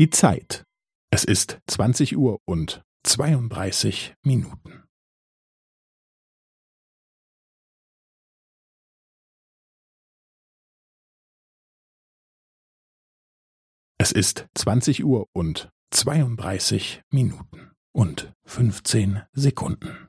Die Zeit. Es ist zwanzig Uhr und zweiunddreißig Minuten. Es ist zwanzig Uhr und zweiunddreißig Minuten und fünfzehn Sekunden.